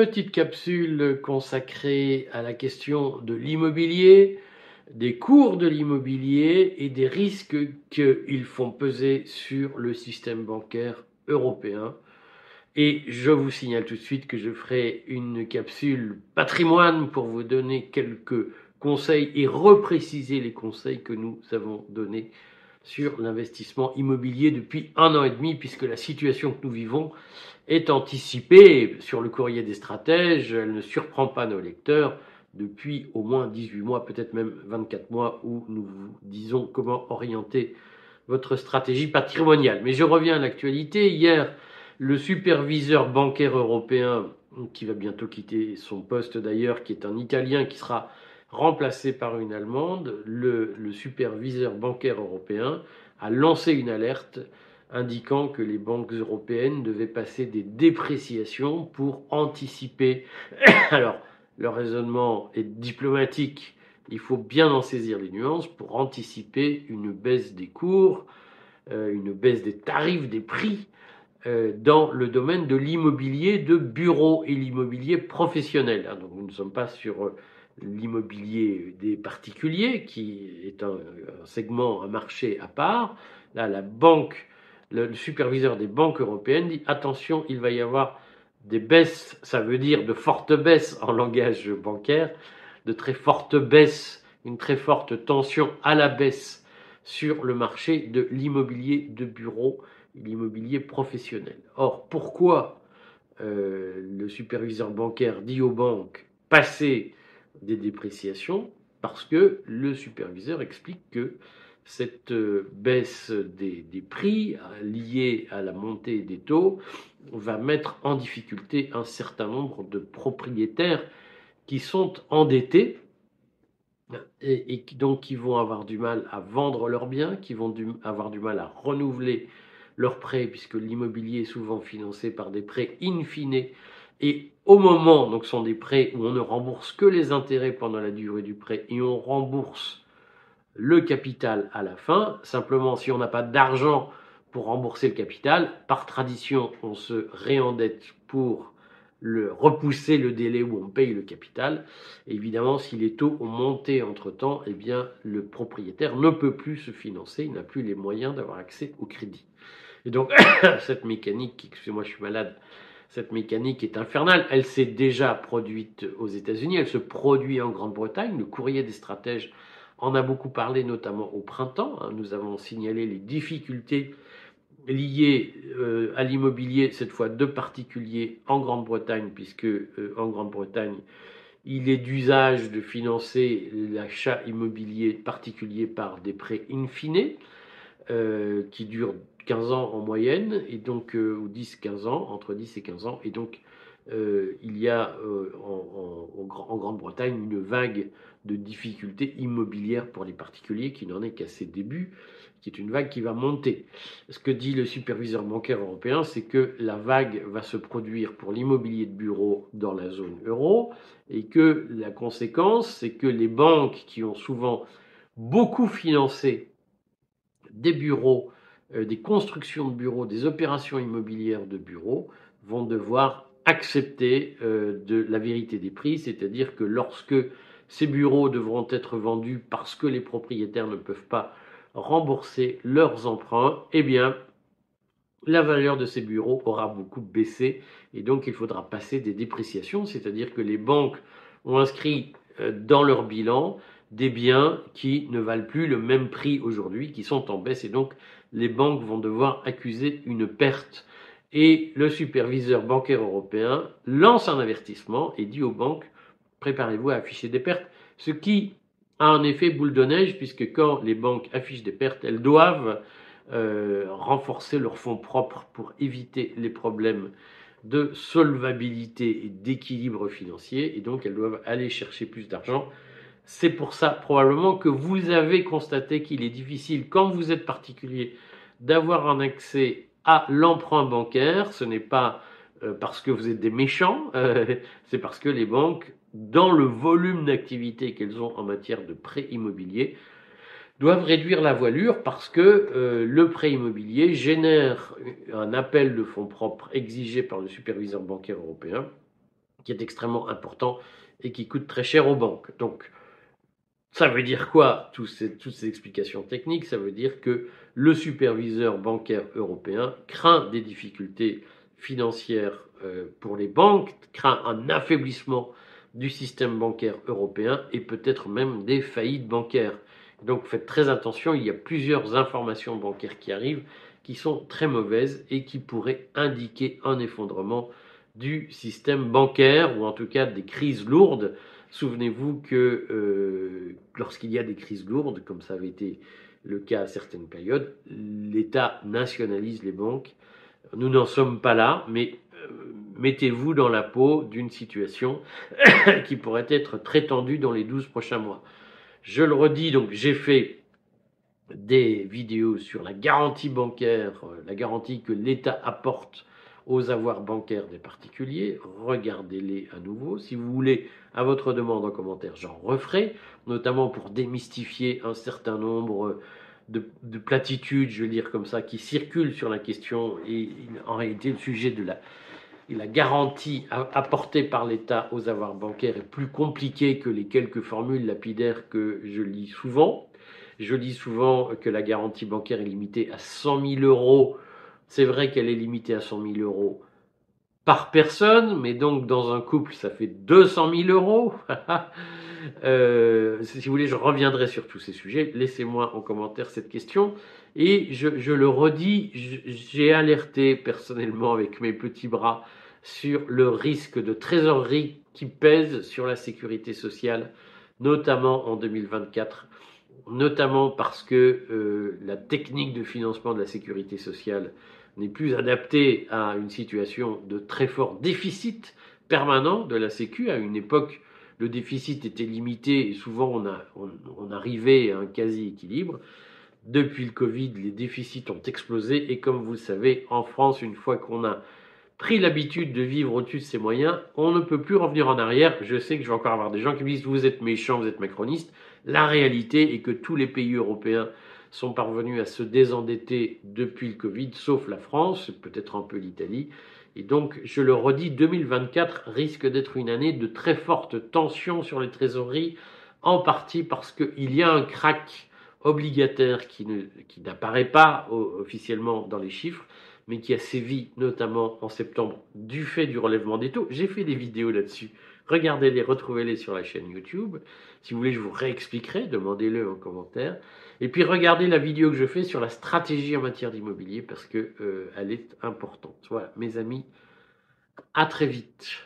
petite capsule consacrée à la question de l'immobilier, des cours de l'immobilier et des risques qu'ils font peser sur le système bancaire européen. Et je vous signale tout de suite que je ferai une capsule patrimoine pour vous donner quelques conseils et repréciser les conseils que nous avons donnés sur l'investissement immobilier depuis un an et demi, puisque la situation que nous vivons est anticipée sur le courrier des stratèges, elle ne surprend pas nos lecteurs depuis au moins 18 mois, peut-être même 24 mois, où nous vous disons comment orienter votre stratégie patrimoniale. Mais je reviens à l'actualité. Hier, le superviseur bancaire européen, qui va bientôt quitter son poste d'ailleurs, qui est un Italien qui sera remplacé par une Allemande, le, superviseur bancaire européen a lancé une alerte indiquant que les banques européennes devaient passer des dépréciations pour anticiper. Alors, le raisonnement est diplomatique, il faut bien en saisir les nuances pour anticiper une baisse des cours, euh, une baisse des tarifs, des prix euh, dans le domaine de l'immobilier de bureau et l'immobilier professionnel. Hein. Donc nous ne sommes pas sur euh, l'immobilier des particuliers, qui est un, segment, un marché à part. Là, la banque, le, superviseur des banques européennes dit attention, il va y avoir des baisses, ça veut dire de fortes baisses en langage bancaire, de très fortes baisses, une très forte tension à la baisse sur le marché de l'immobilier de bureau, l'immobilier professionnel. Or, pourquoi euh, le superviseur bancaire dit aux banques passez des dépréciations parce que le superviseur explique que cette euh, baisse des, prix euh, liée à la montée des taux va mettre en difficulté un certain nombre de propriétaires qui sont endettés et, donc qui vont avoir du mal à vendre leurs biens, qui vont avoir du mal à renouveler leurs prêts, puisque l'immobilier est souvent financé par des prêts in fine et au moment, donc ce sont des prêts où on ne rembourse que les intérêts pendant la durée du prêt et on rembourse le capital à la fin. Simplement, si on n'a pas d'argent pour rembourser le capital, par tradition, on se réendette pour le, repousser le délai où on paye le capital. évidemment, si les taux ont monté entre-temps, eh bien, le propriétaire ne peut plus se financer, il n'a plus les moyens d'avoir accès au crédit. Et donc, cette mécanique, excusez-moi, je suis malade, cette mécanique est infernale. Elle s'est déjà produite aux États-Unis, elle se produit en Grande-Bretagne. Le courrier des stratèges en a beaucoup parlé, notamment au printemps. Hein. Nous avons signalé les difficultés liées euh, à l'immobilier, cette fois de particuliers en Grande-Bretagne, puisque euh, en Grande-Bretagne, il est d'usage de financer l'achat immobilier particulier par des prêts in fine, euh, qui durent 15 ans en moyenne, et donc, euh, ou 10-15 ans, entre 10 et 15 ans. Et donc, euh, il y a euh, en, Grande-Bretagne une vague de difficultés immobilières pour les particuliers qui n'en est qu'à ses débuts, qui est une vague qui va monter. Ce que dit le superviseur bancaire européen, c'est que la vague va se produire pour l'immobilier de bureau dans la zone euro et que la conséquence, c'est que les banques qui ont souvent beaucoup financé des bureaux des constructions de bureaux, des opérations immobilières de bureaux vont devoir accepter euh, de la vérité des prix, c'est-à-dire que lorsque ces bureaux devront être vendus parce que les propriétaires ne peuvent pas rembourser leurs emprunts, eh bien, la valeur de ces bureaux aura beaucoup baissé et donc il faudra passer des dépréciations, c'est-à-dire que les banques ont inscrit euh, dans leur bilan des biens qui ne valent plus le même prix aujourd'hui, qui sont en baisse et donc les banques vont devoir accuser une perte. Et le superviseur bancaire européen lance un avertissement et dit aux banques, préparez-vous à afficher des pertes, ce qui a un effet boule de neige, puisque quand les banques affichent des pertes, elles doivent euh, renforcer leurs fonds propres pour éviter les problèmes de solvabilité et d'équilibre financier, et donc elles doivent aller chercher plus d'argent c'est pour ça probablement que vous avez constaté qu'il est difficile, quand vous êtes particulier, d'avoir un accès à l'emprunt bancaire. Ce n'est pas euh, parce que vous êtes des méchants, euh, c'est parce que les banques, dans le volume d'activité qu'elles ont en matière de prêt immobilier, doivent réduire la voilure parce que euh, le prêt immobilier génère un appel de fonds propres exigé par le superviseur bancaire européen qui est extrêmement important et qui coûte très cher aux banques. Donc, ça veut dire quoi, toutes ces, explications techniques? Ça veut dire que le superviseur bancaire européen craint des difficultés financières euh, pour les banques, craint un affaiblissement du système bancaire européen et peut-être même des faillites bancaires. Donc faites très attention, il y a plusieurs informations bancaires qui arrivent qui sont très mauvaises et qui pourraient indiquer un effondrement du système bancaire ou en tout cas des crises lourdes. Souvenez-vous que euh, lorsqu'il y a des crises lourdes, comme ça avait été le cas à certaines périodes, l'État nationalise les banques. Nous n'en sommes pas là, mais euh, mettez-vous dans la peau d'une situation qui pourrait être très tendue dans les 12 prochains mois. Je le redis, donc j'ai fait des vidéos sur la garantie bancaire, euh, la garantie que l'État apporte aux avoirs bancaires des particuliers. Regardez-les à nouveau. Si vous voulez, à votre demande en commentaire, j'en referai, notamment pour démystifier un certain nombre de, platitudes, je veux dire comme ça, qui circulent sur la question. Et en réalité, le sujet de la, la garantie apportée par l'État aux avoirs bancaires est plus compliqué que les quelques formules lapidaires que je lis souvent. Je dis souvent que la garantie bancaire est limitée à 100 000 euros. C'est vrai qu'elle est limitée à 100 000 euros par personne, mais donc dans un couple, ça fait 200 000 euros. Euh, si vous voulez, je reviendrai sur tous ces sujets. Laissez-moi en commentaire cette question. Et je, le redis, j'ai alerté personnellement avec mes petits bras sur le risque de trésorerie qui pèse sur la sécurité sociale, notamment en 2024 notamment parce que euh, la technique de financement de la sécurité sociale n'est plus adaptée à une situation de très fort déficit permanent de la Sécu. À une époque, le déficit était limité et souvent on, a, on arrivait à un quasi-équilibre. Depuis le Covid, les déficits ont explosé et comme vous le savez, en France, une fois qu'on a pris l'habitude de vivre au-dessus de ses moyens, on ne peut plus revenir en arrière. Je sais que je vais encore avoir des gens qui me disent vous êtes méchant, vous êtes macroniste. La réalité est que tous les pays européens sont parvenus à se désendetter depuis le Covid, sauf la France, peut-être un peu l'Italie. Et donc, je le redis, 2024 risque d'être une année de très forte tension sur les trésoreries, en partie parce qu'il y a un crack obligataire qui n'apparaît pas officiellement dans les chiffres, mais qui a sévi notamment en septembre du fait du relèvement des taux. J'ai fait des vidéos là-dessus. Regardez-les, retrouvez-les sur la chaîne YouTube. Si vous voulez, je vous réexpliquerai, demandez-le en commentaire. Et puis regardez la vidéo que je fais sur la stratégie en matière d'immobilier parce que euh, elle est importante. Voilà, mes amis, à très vite.